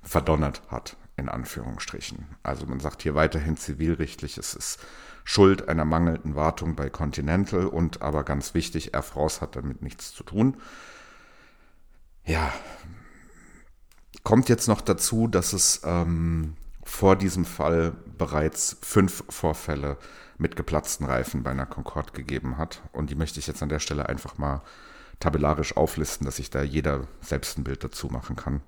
verdonnert hat, in Anführungsstrichen. Also man sagt hier weiterhin zivilrechtlich, es ist Schuld einer mangelnden Wartung bei Continental und aber ganz wichtig, Air France hat damit nichts zu tun. Ja, kommt jetzt noch dazu, dass es ähm, vor diesem Fall bereits fünf Vorfälle mit geplatzten Reifen bei einer Concorde gegeben hat. Und die möchte ich jetzt an der Stelle einfach mal tabellarisch auflisten, dass sich da jeder selbst ein Bild dazu machen kann.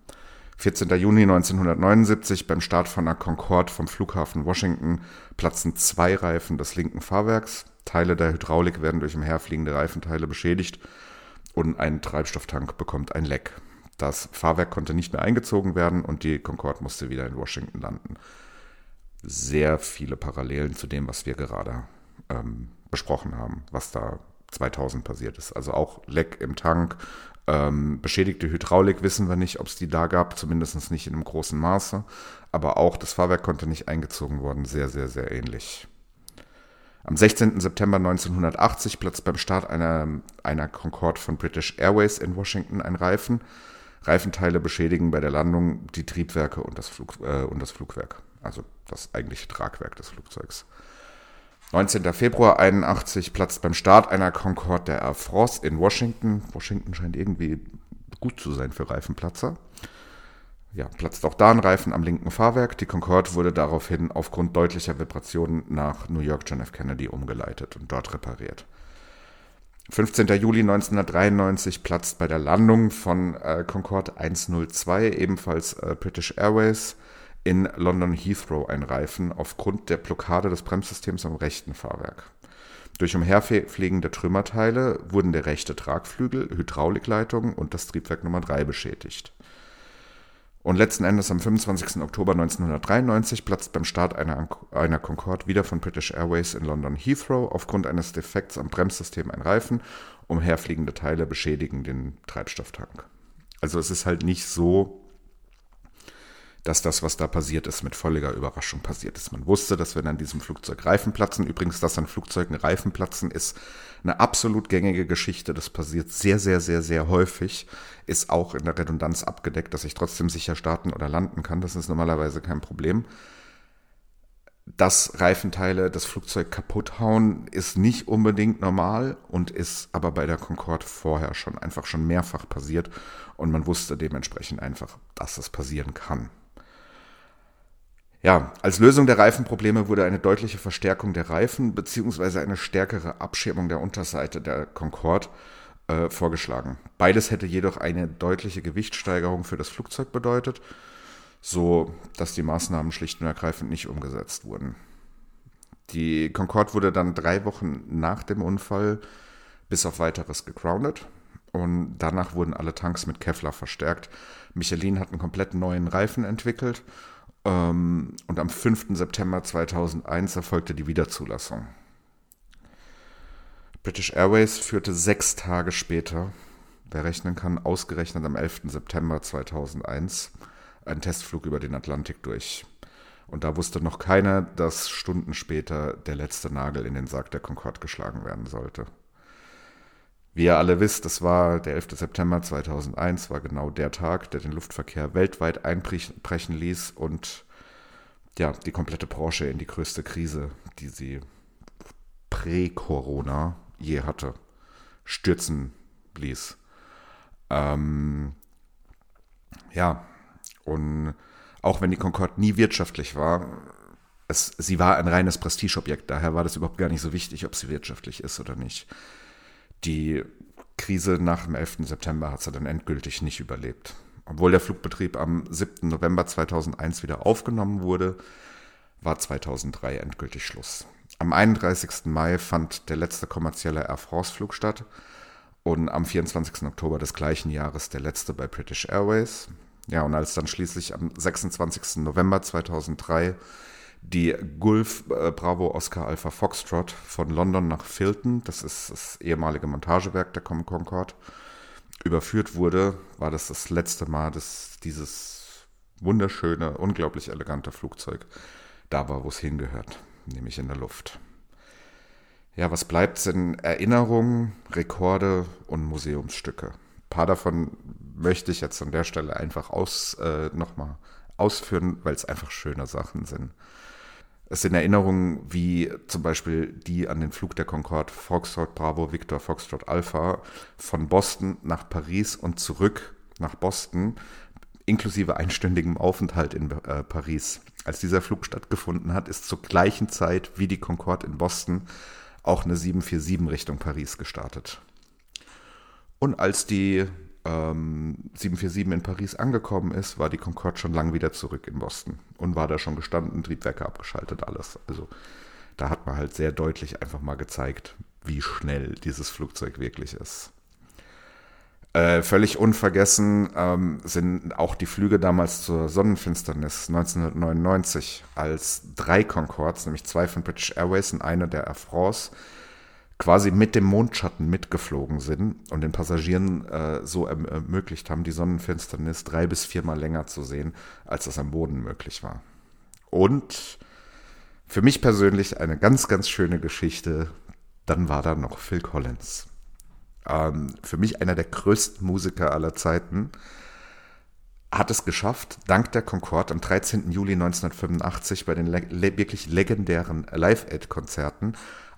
14. Juni 1979 beim Start von der Concorde vom Flughafen Washington platzen zwei Reifen des linken Fahrwerks. Teile der Hydraulik werden durch umherfliegende Reifenteile beschädigt und ein Treibstofftank bekommt ein Leck. Das Fahrwerk konnte nicht mehr eingezogen werden und die Concorde musste wieder in Washington landen. Sehr viele Parallelen zu dem, was wir gerade ähm, besprochen haben, was da 2000 passiert ist. Also auch Leck im Tank, ähm, beschädigte Hydraulik wissen wir nicht, ob es die da gab, zumindest nicht in einem großen Maße. Aber auch das Fahrwerk konnte nicht eingezogen worden, sehr, sehr, sehr ähnlich. Am 16. September 1980 platzt beim Start einer, einer Concorde von British Airways in Washington ein Reifen. Reifenteile beschädigen bei der Landung die Triebwerke und das, Flug, äh, und das Flugwerk, also das eigentliche Tragwerk des Flugzeugs. 19. Februar 81 platzt beim Start einer Concorde der Air France in Washington. Washington scheint irgendwie gut zu sein für Reifenplatzer. Ja, platzt auch da ein Reifen am linken Fahrwerk. Die Concorde wurde daraufhin aufgrund deutlicher Vibrationen nach New York John F. Kennedy umgeleitet und dort repariert. 15. Juli 1993 platzt bei der Landung von äh, Concorde 102 ebenfalls äh, British Airways in London Heathrow ein Reifen aufgrund der Blockade des Bremssystems am rechten Fahrwerk. Durch umherfliegende Trümmerteile wurden der rechte Tragflügel, Hydraulikleitung und das Triebwerk Nummer 3 beschädigt. Und letzten Endes am 25. Oktober 1993 platzt beim Start einer, einer Concorde wieder von British Airways in London Heathrow aufgrund eines Defekts am Bremssystem ein Reifen. Umherfliegende Teile beschädigen den Treibstofftank. Also es ist halt nicht so, dass das, was da passiert ist, mit völliger Überraschung passiert ist. Man wusste, dass wenn an diesem Flugzeug Reifen platzen, übrigens, dass an Flugzeugen Reifen platzen, ist eine absolut gängige Geschichte. Das passiert sehr, sehr, sehr, sehr häufig. Ist auch in der Redundanz abgedeckt, dass ich trotzdem sicher starten oder landen kann. Das ist normalerweise kein Problem. Dass Reifenteile das Flugzeug kaputt hauen, ist nicht unbedingt normal und ist aber bei der Concorde vorher schon einfach schon mehrfach passiert und man wusste dementsprechend einfach, dass es passieren kann. Ja, als Lösung der Reifenprobleme wurde eine deutliche Verstärkung der Reifen bzw. eine stärkere Abschirmung der Unterseite der Concorde äh, vorgeschlagen. Beides hätte jedoch eine deutliche Gewichtssteigerung für das Flugzeug bedeutet, so dass die Maßnahmen schlicht und ergreifend nicht umgesetzt wurden. Die Concorde wurde dann drei Wochen nach dem Unfall bis auf weiteres gegroundet und danach wurden alle Tanks mit Kevlar verstärkt. Michelin hat einen komplett neuen Reifen entwickelt ähm, und am 5. September 2001 erfolgte die Wiederzulassung. British Airways führte sechs Tage später, wer rechnen kann, ausgerechnet am 11. September 2001, einen Testflug über den Atlantik durch. Und da wusste noch keiner, dass Stunden später der letzte Nagel in den Sarg der Concorde geschlagen werden sollte. Wie ihr alle wisst, das war der 11. September 2001, war genau der Tag, der den Luftverkehr weltweit einbrechen ließ und ja, die komplette Branche in die größte Krise, die sie prä-Corona je hatte, stürzen ließ. Ähm, ja, und auch wenn die Concorde nie wirtschaftlich war, es, sie war ein reines Prestigeobjekt, daher war das überhaupt gar nicht so wichtig, ob sie wirtschaftlich ist oder nicht die Krise nach dem 11. September hat sie dann endgültig nicht überlebt. Obwohl der Flugbetrieb am 7. November 2001 wieder aufgenommen wurde, war 2003 endgültig Schluss. Am 31. Mai fand der letzte kommerzielle Air France-Flug statt und am 24. Oktober des gleichen Jahres der letzte bei British Airways. Ja, und als dann schließlich am 26. November 2003 die Gulf äh, Bravo Oscar Alpha Foxtrot von London nach Filton, das ist das ehemalige Montagewerk der Concorde, überführt wurde, war das das letzte Mal, dass dieses wunderschöne, unglaublich elegante Flugzeug da war, wo es hingehört, nämlich in der Luft. Ja, was bleibt sind Erinnerungen, Rekorde und Museumsstücke. Ein paar davon möchte ich jetzt an der Stelle einfach aus, äh, nochmal ausführen, weil es einfach schöne Sachen sind. Es sind Erinnerungen wie zum Beispiel die an den Flug der Concorde Foxtrot Bravo Victor Foxtrot Alpha von Boston nach Paris und zurück nach Boston, inklusive einstündigem Aufenthalt in äh, Paris. Als dieser Flug stattgefunden hat, ist zur gleichen Zeit wie die Concorde in Boston auch eine 747 Richtung Paris gestartet. Und als die ähm, 747 in Paris angekommen ist, war die Concorde schon lang wieder zurück in Boston und war da schon gestanden, Triebwerke abgeschaltet, alles. Also da hat man halt sehr deutlich einfach mal gezeigt, wie schnell dieses Flugzeug wirklich ist. Äh, völlig unvergessen ähm, sind auch die Flüge damals zur Sonnenfinsternis 1999, als drei Concords, nämlich zwei von British Airways und eine der Air France, quasi mit dem Mondschatten mitgeflogen sind und den Passagieren äh, so erm-, ermöglicht haben, die Sonnenfinsternis drei bis viermal länger zu sehen, als das am Boden möglich war. Und für mich persönlich eine ganz, ganz schöne Geschichte. Dann war da noch Phil Collins. Ähm, für mich einer der größten Musiker aller Zeiten hat es geschafft, dank der Concorde am 13. Juli 1985 bei den le wirklich legendären Live-Aid-Konzerten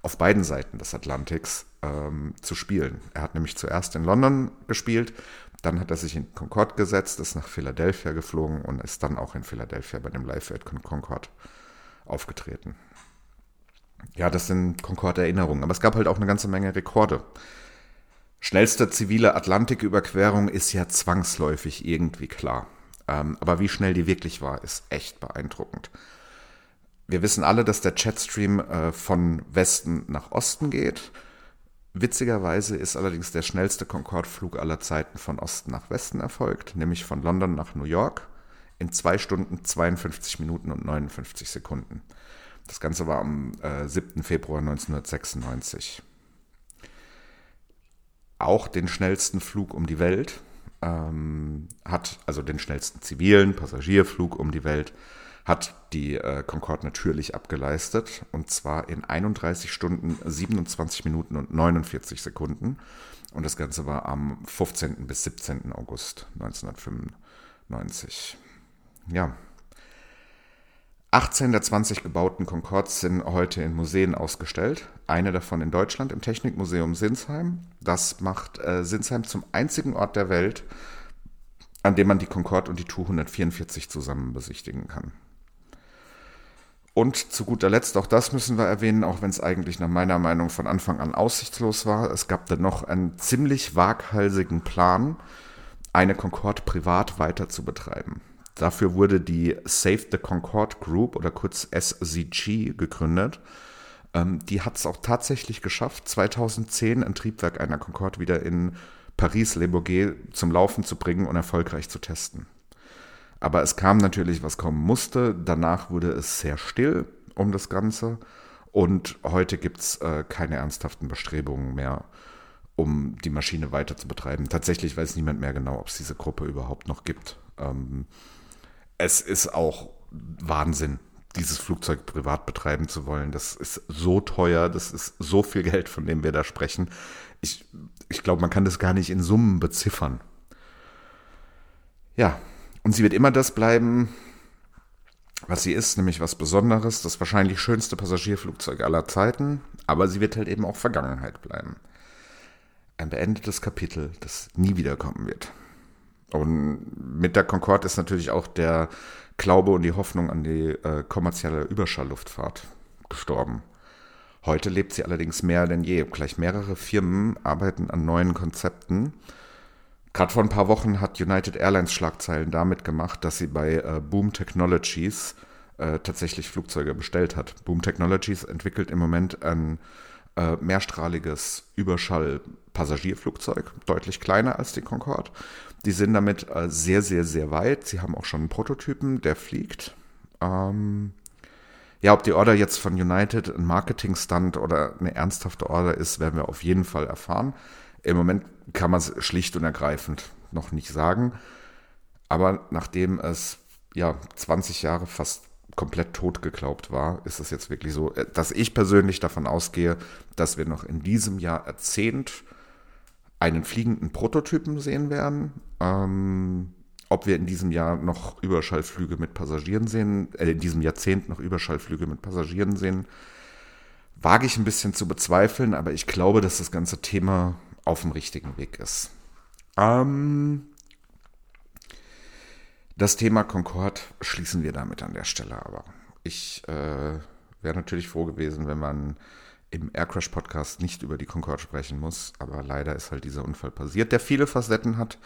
auf beiden Seiten des Atlantiks ähm, zu spielen. Er hat nämlich zuerst in London gespielt, dann hat er sich in Concorde gesetzt, ist nach Philadelphia geflogen und ist dann auch in Philadelphia bei dem Live at Concorde aufgetreten. Ja, das sind Concorde-Erinnerungen, aber es gab halt auch eine ganze Menge Rekorde. Schnellste zivile Atlantiküberquerung ist ja zwangsläufig irgendwie klar. Ähm, aber wie schnell die wirklich war, ist echt beeindruckend. Wir wissen alle, dass der Jetstream äh, von Westen nach Osten geht. Witzigerweise ist allerdings der schnellste Concorde-Flug aller Zeiten von Osten nach Westen erfolgt, nämlich von London nach New York in 2 Stunden 52 Minuten und 59 Sekunden. Das Ganze war am äh, 7. Februar 1996. Auch den schnellsten Flug um die Welt ähm, hat, also den schnellsten zivilen Passagierflug um die Welt, hat die äh, Concorde natürlich abgeleistet und zwar in 31 Stunden, 27 Minuten und 49 Sekunden. Und das Ganze war am 15. bis 17. August 1995. Ja. 18 der 20 gebauten Concords sind heute in Museen ausgestellt. Eine davon in Deutschland im Technikmuseum Sinsheim. Das macht äh, Sinsheim zum einzigen Ort der Welt, an dem man die Concorde und die Tu 144 zusammen besichtigen kann. Und zu guter Letzt, auch das müssen wir erwähnen, auch wenn es eigentlich nach meiner Meinung von Anfang an aussichtslos war, es gab dann noch einen ziemlich waghalsigen Plan, eine Concorde privat weiter zu betreiben. Dafür wurde die Save the Concorde Group oder kurz SCG gegründet. Ähm, die hat es auch tatsächlich geschafft, 2010 ein Triebwerk einer Concorde wieder in Paris-Le Bourget zum Laufen zu bringen und erfolgreich zu testen. Aber es kam natürlich, was kommen musste. Danach wurde es sehr still um das Ganze. Und heute gibt es äh, keine ernsthaften Bestrebungen mehr, um die Maschine weiter zu betreiben. Tatsächlich weiß niemand mehr genau, ob es diese Gruppe überhaupt noch gibt. Ähm, es ist auch Wahnsinn, dieses Flugzeug privat betreiben zu wollen. Das ist so teuer, das ist so viel Geld, von dem wir da sprechen. Ich, ich glaube, man kann das gar nicht in Summen beziffern. Ja, und sie wird immer das bleiben, was sie ist, nämlich was Besonderes, das wahrscheinlich schönste Passagierflugzeug aller Zeiten, aber sie wird halt eben auch Vergangenheit bleiben. Ein beendetes Kapitel, das nie wiederkommen wird. Und mit der Concorde ist natürlich auch der Glaube und die Hoffnung an die äh, kommerzielle Überschallluftfahrt gestorben. Heute lebt sie allerdings mehr denn je. Gleich mehrere Firmen arbeiten an neuen Konzepten, Gerade vor ein paar Wochen hat United Airlines Schlagzeilen damit gemacht, dass sie bei äh, Boom Technologies äh, tatsächlich Flugzeuge bestellt hat. Boom Technologies entwickelt im Moment ein äh, mehrstrahliges Überschall-Passagierflugzeug, deutlich kleiner als die Concorde. Die sind damit äh, sehr, sehr, sehr weit. Sie haben auch schon einen Prototypen, der fliegt. Ähm, ja, ob die Order jetzt von United ein Marketing-Stunt oder eine ernsthafte Order ist, werden wir auf jeden Fall erfahren. Im Moment kann man es schlicht und ergreifend noch nicht sagen. Aber nachdem es ja 20 Jahre fast komplett tot geglaubt war, ist es jetzt wirklich so, äh, dass ich persönlich davon ausgehe, dass wir noch in diesem Jahr Jahrzehnt einen fliegenden Prototypen sehen werden. Ähm, ob wir in diesem Jahr noch Überschallflüge mit Passagieren sehen, äh, in diesem Jahrzehnt noch Überschallflüge mit Passagieren sehen, wage ich ein bisschen zu bezweifeln, aber ich glaube, dass das ganze Thema auf dem richtigen Weg ist. Ähm, das Thema Concorde schließen wir damit an der Stelle aber. Ich äh, wäre natürlich froh gewesen, wenn man im Aircrash Podcast nicht über die Concorde sprechen muss, aber leider ist halt dieser Unfall passiert, der viele Facetten hat.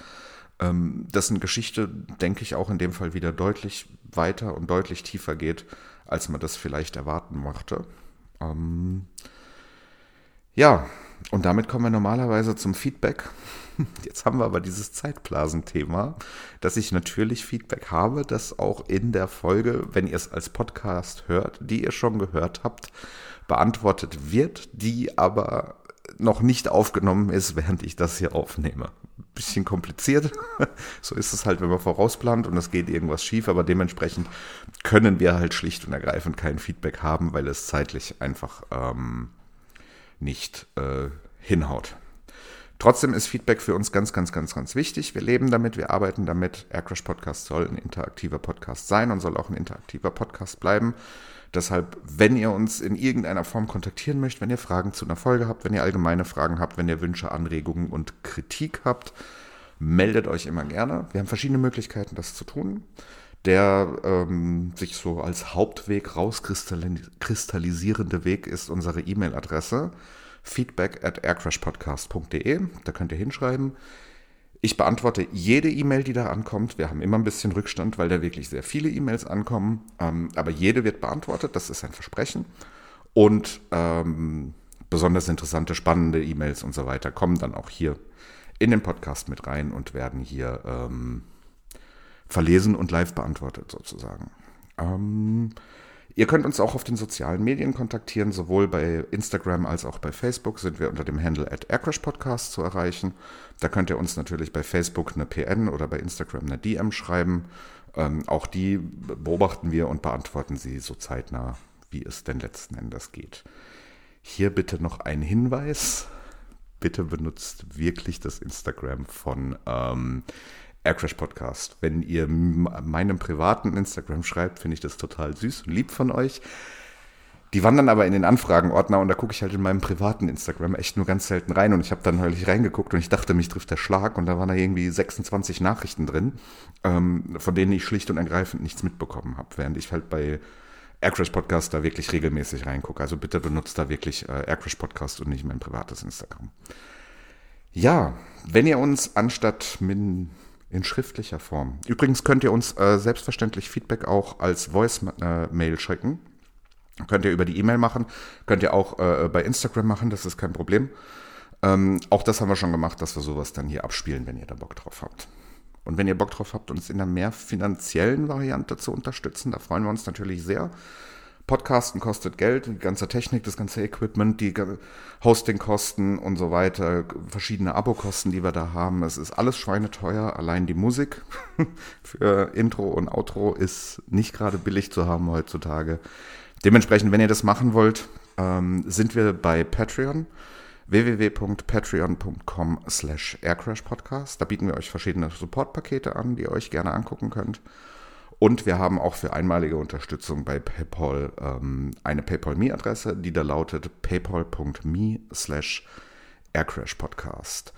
Ähm, dessen Geschichte, denke ich, auch in dem Fall wieder deutlich weiter und deutlich tiefer geht, als man das vielleicht erwarten mochte. Ähm, ja, und damit kommen wir normalerweise zum Feedback. Jetzt haben wir aber dieses Zeitblasenthema, dass ich natürlich Feedback habe, das auch in der Folge, wenn ihr es als Podcast hört, die ihr schon gehört habt, beantwortet wird, die aber noch nicht aufgenommen ist, während ich das hier aufnehme. Bisschen kompliziert. So ist es halt, wenn man vorausplant und es geht irgendwas schief, aber dementsprechend können wir halt schlicht und ergreifend kein Feedback haben, weil es zeitlich einfach ähm, nicht äh, hinhaut. Trotzdem ist Feedback für uns ganz, ganz, ganz, ganz wichtig. Wir leben damit, wir arbeiten damit. Aircrash Podcast soll ein interaktiver Podcast sein und soll auch ein interaktiver Podcast bleiben. Deshalb, wenn ihr uns in irgendeiner Form kontaktieren möchtet, wenn ihr Fragen zu einer Folge habt, wenn ihr allgemeine Fragen habt, wenn ihr Wünsche, Anregungen und Kritik habt, meldet euch immer gerne. Wir haben verschiedene Möglichkeiten, das zu tun. Der ähm, sich so als Hauptweg rauskristallisierende Weg ist unsere E-Mail-Adresse feedback at aircrashpodcast.de. Da könnt ihr hinschreiben. Ich beantworte jede E-Mail, die da ankommt. Wir haben immer ein bisschen Rückstand, weil da wirklich sehr viele E-Mails ankommen. Ähm, aber jede wird beantwortet, das ist ein Versprechen. Und ähm, besonders interessante, spannende E-Mails und so weiter kommen dann auch hier in den Podcast mit rein und werden hier ähm, verlesen und live beantwortet sozusagen. Ähm, Ihr könnt uns auch auf den sozialen Medien kontaktieren, sowohl bei Instagram als auch bei Facebook sind wir unter dem Handle at Podcast zu erreichen. Da könnt ihr uns natürlich bei Facebook eine PN oder bei Instagram eine DM schreiben. Ähm, auch die beobachten wir und beantworten sie so zeitnah, wie es denn letzten Endes geht. Hier bitte noch ein Hinweis. Bitte benutzt wirklich das Instagram von ähm, Aircrash Podcast. Wenn ihr meinem privaten Instagram schreibt, finde ich das total süß und lieb von euch. Die wandern aber in den Anfragenordner und da gucke ich halt in meinem privaten Instagram echt nur ganz selten rein und ich habe dann neulich reingeguckt und ich dachte, mich trifft der Schlag und da waren da irgendwie 26 Nachrichten drin, ähm, von denen ich schlicht und ergreifend nichts mitbekommen habe, während ich halt bei Aircrash Podcast da wirklich regelmäßig reingucke. Also bitte benutzt da wirklich äh, Aircrash Podcast und nicht mein privates Instagram. Ja, wenn ihr uns anstatt mit in schriftlicher Form. Übrigens könnt ihr uns äh, selbstverständlich Feedback auch als Voice-Mail äh, schicken. Könnt ihr über die E-Mail machen, könnt ihr auch äh, bei Instagram machen, das ist kein Problem. Ähm, auch das haben wir schon gemacht, dass wir sowas dann hier abspielen, wenn ihr da Bock drauf habt. Und wenn ihr Bock drauf habt, uns in einer mehr finanziellen Variante zu unterstützen, da freuen wir uns natürlich sehr. Podcasten kostet Geld, die ganze Technik, das ganze Equipment, die Hostingkosten und so weiter, verschiedene Abokosten, die wir da haben. Es ist alles schweineteuer. Allein die Musik für Intro und Outro ist nicht gerade billig zu haben heutzutage. Dementsprechend, wenn ihr das machen wollt, ähm, sind wir bei Patreon www.patreon.com slash aircrashpodcast. Da bieten wir euch verschiedene Supportpakete an, die ihr euch gerne angucken könnt. Und wir haben auch für einmalige Unterstützung bei PayPal ähm, eine PayPal-Me-Adresse, die da lautet paypal.me slash aircrashpodcast.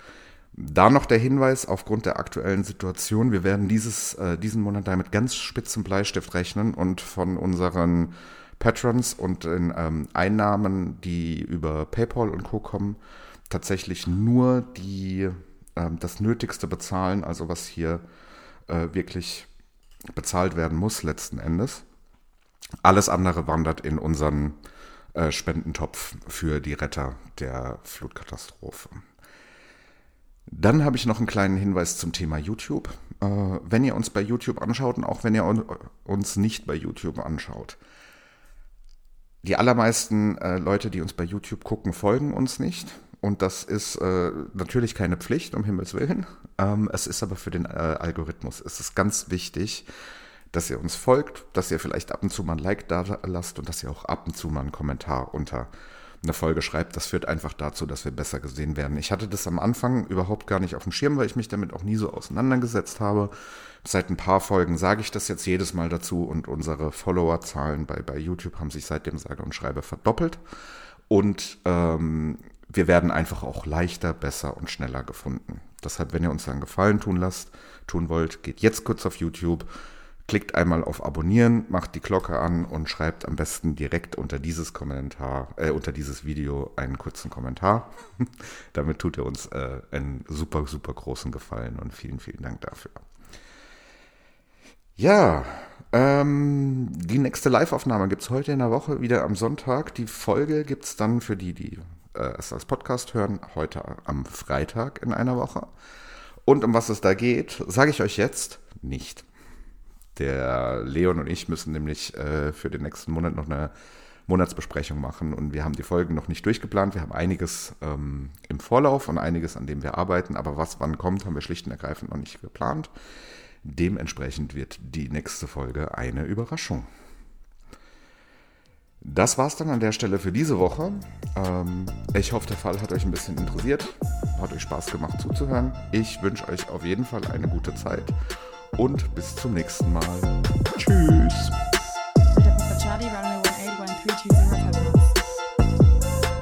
Da noch der Hinweis aufgrund der aktuellen Situation, wir werden dieses, äh, diesen Monat damit ganz spitzen Bleistift rechnen und von unseren Patrons und den ähm, Einnahmen, die über PayPal und Co. kommen, tatsächlich nur die, äh, das Nötigste bezahlen, also was hier äh, wirklich bezahlt werden muss letzten Endes. Alles andere wandert in unseren äh, Spendentopf für die Retter der Flutkatastrophe. Dann habe ich noch einen kleinen Hinweis zum Thema YouTube. Äh, wenn ihr uns bei YouTube anschaut und auch wenn ihr uns nicht bei YouTube anschaut, die allermeisten äh, Leute, die uns bei YouTube gucken, folgen uns nicht. Und das ist äh, natürlich keine Pflicht, um Himmels Willen. Ähm, es ist aber für den äh, Algorithmus, es ist ganz wichtig, dass ihr uns folgt, dass ihr vielleicht ab und zu mal ein Like da lasst und dass ihr auch ab und zu mal einen Kommentar unter eine Folge schreibt. Das führt einfach dazu, dass wir besser gesehen werden. Ich hatte das am Anfang überhaupt gar nicht auf dem Schirm, weil ich mich damit auch nie so auseinandergesetzt habe. Seit ein paar Folgen sage ich das jetzt jedes Mal dazu und unsere Followerzahlen bei, bei YouTube haben sich seitdem sage und schreibe verdoppelt. Und ähm, wir werden einfach auch leichter, besser und schneller gefunden. Deshalb, wenn ihr uns einen Gefallen tun lasst, tun wollt, geht jetzt kurz auf YouTube, klickt einmal auf Abonnieren, macht die Glocke an und schreibt am besten direkt unter dieses Kommentar, äh, unter dieses Video einen kurzen Kommentar. Damit tut ihr uns äh, einen super, super großen Gefallen und vielen, vielen Dank dafür. Ja, ähm, die nächste Live-Aufnahme gibt es heute in der Woche, wieder am Sonntag. Die Folge gibt es dann für die, die äh, es als Podcast hören, heute am Freitag in einer Woche. Und um was es da geht, sage ich euch jetzt nicht. Der Leon und ich müssen nämlich äh, für den nächsten Monat noch eine Monatsbesprechung machen und wir haben die Folgen noch nicht durchgeplant. Wir haben einiges ähm, im Vorlauf und einiges, an dem wir arbeiten, aber was wann kommt, haben wir schlicht und ergreifend noch nicht geplant. Dementsprechend wird die nächste Folge eine Überraschung. Das war's dann an der Stelle für diese Woche. Ähm, ich hoffe, der Fall hat euch ein bisschen interessiert, hat euch Spaß gemacht zuzuhören. Ich wünsche euch auf jeden Fall eine gute Zeit und bis zum nächsten Mal. Tschüss.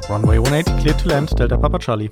Runway 180 clear to land, Delta Papa Charlie.